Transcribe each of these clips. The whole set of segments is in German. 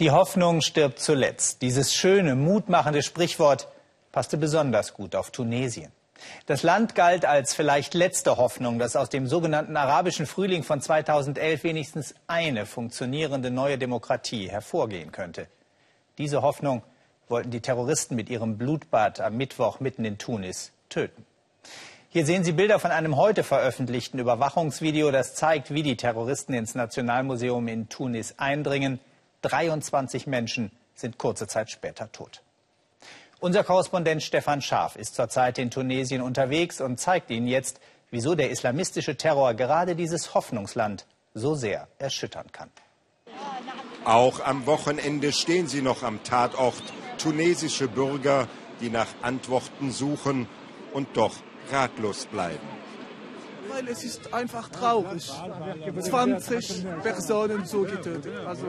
Die Hoffnung stirbt zuletzt. Dieses schöne, mutmachende Sprichwort passte besonders gut auf Tunesien. Das Land galt als vielleicht letzte Hoffnung, dass aus dem sogenannten arabischen Frühling von 2011 wenigstens eine funktionierende neue Demokratie hervorgehen könnte. Diese Hoffnung wollten die Terroristen mit ihrem Blutbad am Mittwoch mitten in Tunis töten. Hier sehen Sie Bilder von einem heute veröffentlichten Überwachungsvideo, das zeigt, wie die Terroristen ins Nationalmuseum in Tunis eindringen. 23 Menschen sind kurze Zeit später tot. Unser Korrespondent Stefan Scharf ist zurzeit in Tunesien unterwegs und zeigt Ihnen jetzt, wieso der islamistische Terror gerade dieses Hoffnungsland so sehr erschüttern kann. Auch am Wochenende stehen sie noch am Tatort. Tunesische Bürger, die nach Antworten suchen und doch ratlos bleiben. Weil es ist einfach traurig. 20 Personen so getötet. Also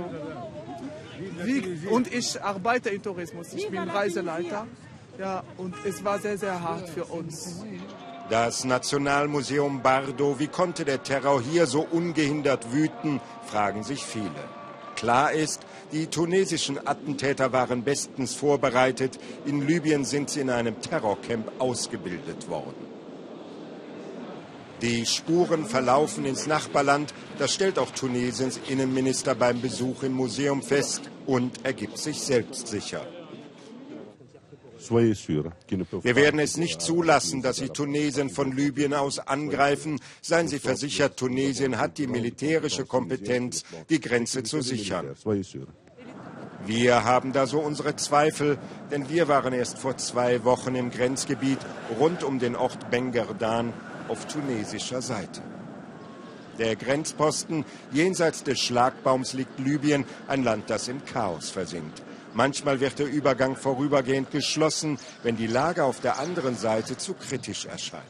wie, und ich arbeite im Tourismus. Ich bin Reiseleiter. Ja, und es war sehr, sehr hart für uns. Das Nationalmuseum Bardo, wie konnte der Terror hier so ungehindert wüten, fragen sich viele. Klar ist, die tunesischen Attentäter waren bestens vorbereitet. In Libyen sind sie in einem Terrorcamp ausgebildet worden. Die Spuren verlaufen ins Nachbarland. Das stellt auch Tunesiens Innenminister beim Besuch im Museum fest und ergibt sich selbstsicher. Wir werden es nicht zulassen, dass Sie Tunesien von Libyen aus angreifen. Seien Sie versichert, Tunesien hat die militärische Kompetenz, die Grenze zu sichern. Wir haben da so unsere Zweifel, denn wir waren erst vor zwei Wochen im Grenzgebiet rund um den Ort Bengerdan auf tunesischer Seite. Der Grenzposten jenseits des Schlagbaums liegt Libyen, ein Land, das im Chaos versinkt. Manchmal wird der Übergang vorübergehend geschlossen, wenn die Lage auf der anderen Seite zu kritisch erscheint.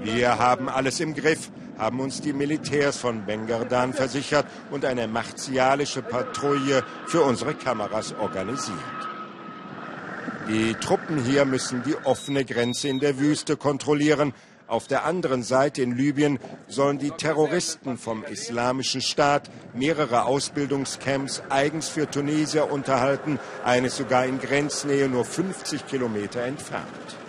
Wir haben alles im Griff, haben uns die Militärs von Bengardan versichert und eine martialische Patrouille für unsere Kameras organisiert. Die Truppen hier müssen die offene Grenze in der Wüste kontrollieren. Auf der anderen Seite in Libyen sollen die Terroristen vom Islamischen Staat mehrere Ausbildungscamps eigens für Tunesier unterhalten, eines sogar in Grenznähe nur 50 Kilometer entfernt.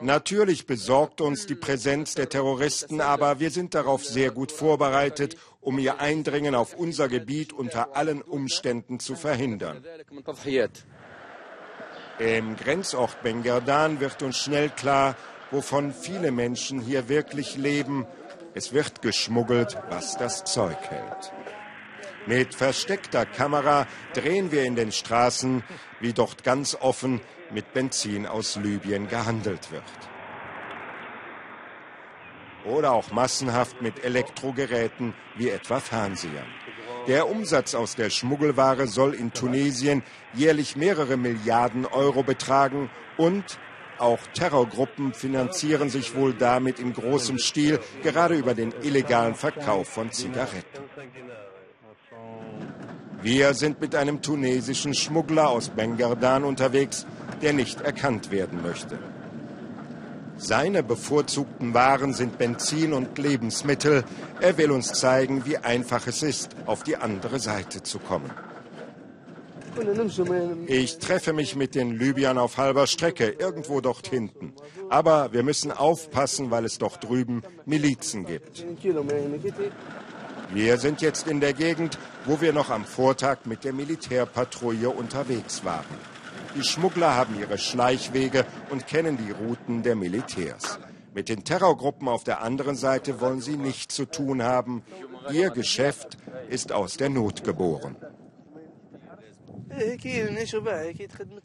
Natürlich besorgt uns die Präsenz der Terroristen, aber wir sind darauf sehr gut vorbereitet, um ihr Eindringen auf unser Gebiet unter allen Umständen zu verhindern. Im Grenzort Bengerdan wird uns schnell klar, wovon viele Menschen hier wirklich leben. Es wird geschmuggelt, was das Zeug hält. Mit versteckter Kamera drehen wir in den Straßen, wie dort ganz offen mit Benzin aus Libyen gehandelt wird. Oder auch massenhaft mit Elektrogeräten wie etwa Fernsehern. Der Umsatz aus der Schmuggelware soll in Tunesien jährlich mehrere Milliarden Euro betragen und auch Terrorgruppen finanzieren sich wohl damit in großem Stil, gerade über den illegalen Verkauf von Zigaretten. Wir sind mit einem tunesischen Schmuggler aus Bengardan unterwegs, der nicht erkannt werden möchte. Seine bevorzugten Waren sind Benzin und Lebensmittel. Er will uns zeigen, wie einfach es ist, auf die andere Seite zu kommen. Ich treffe mich mit den Libyern auf halber Strecke, irgendwo dort hinten. Aber wir müssen aufpassen, weil es doch drüben Milizen gibt. Wir sind jetzt in der Gegend, wo wir noch am Vortag mit der Militärpatrouille unterwegs waren. Die Schmuggler haben ihre Schleichwege und kennen die Routen der Militärs. Mit den Terrorgruppen auf der anderen Seite wollen sie nichts zu tun haben. Ihr Geschäft ist aus der Not geboren.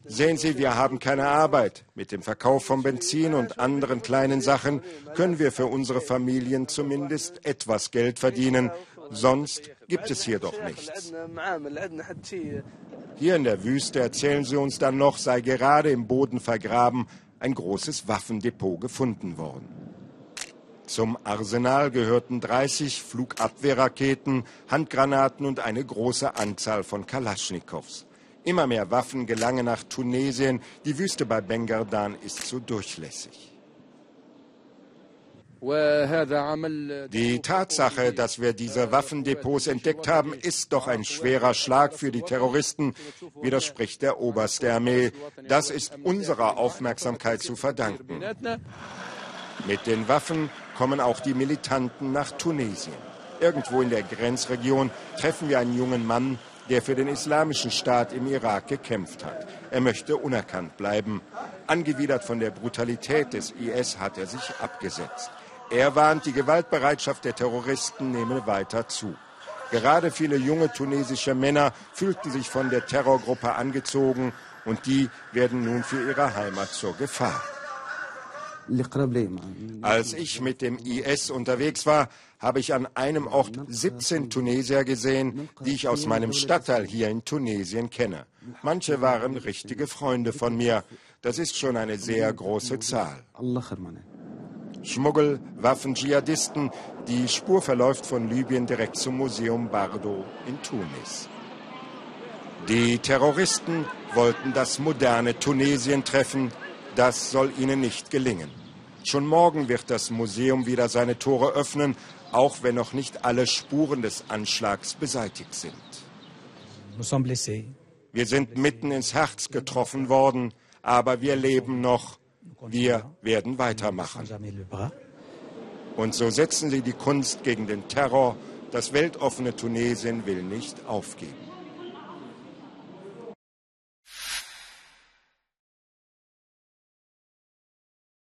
Sehen Sie, wir haben keine Arbeit. Mit dem Verkauf von Benzin und anderen kleinen Sachen können wir für unsere Familien zumindest etwas Geld verdienen. Sonst gibt es hier doch nichts. Hier in der Wüste erzählen sie uns dann noch, sei gerade im Boden vergraben ein großes Waffendepot gefunden worden. Zum Arsenal gehörten 30 Flugabwehrraketen, Handgranaten und eine große Anzahl von Kalaschnikows. Immer mehr Waffen gelangen nach Tunesien. Die Wüste bei Bengardan ist zu durchlässig. Die Tatsache, dass wir diese Waffendepots entdeckt haben, ist doch ein schwerer Schlag für die Terroristen, widerspricht der Oberst der Armee. Das ist unserer Aufmerksamkeit zu verdanken. Mit den Waffen kommen auch die Militanten nach Tunesien. Irgendwo in der Grenzregion treffen wir einen jungen Mann, der für den islamischen Staat im Irak gekämpft hat. Er möchte unerkannt bleiben. Angewidert von der Brutalität des IS hat er sich abgesetzt. Er warnt, die Gewaltbereitschaft der Terroristen nehme weiter zu. Gerade viele junge tunesische Männer fühlten sich von der Terrorgruppe angezogen und die werden nun für ihre Heimat zur Gefahr. Als ich mit dem IS unterwegs war, habe ich an einem Ort 17 Tunesier gesehen, die ich aus meinem Stadtteil hier in Tunesien kenne. Manche waren richtige Freunde von mir. Das ist schon eine sehr große Zahl. Schmuggel, Waffen, Dschihadisten. Die Spur verläuft von Libyen direkt zum Museum Bardo in Tunis. Die Terroristen wollten das moderne Tunesien treffen. Das soll ihnen nicht gelingen. Schon morgen wird das Museum wieder seine Tore öffnen, auch wenn noch nicht alle Spuren des Anschlags beseitigt sind. Wir sind mitten ins Herz getroffen worden, aber wir leben noch. Wir werden weitermachen. Und so setzen sie die Kunst gegen den Terror. Das weltoffene Tunesien will nicht aufgeben.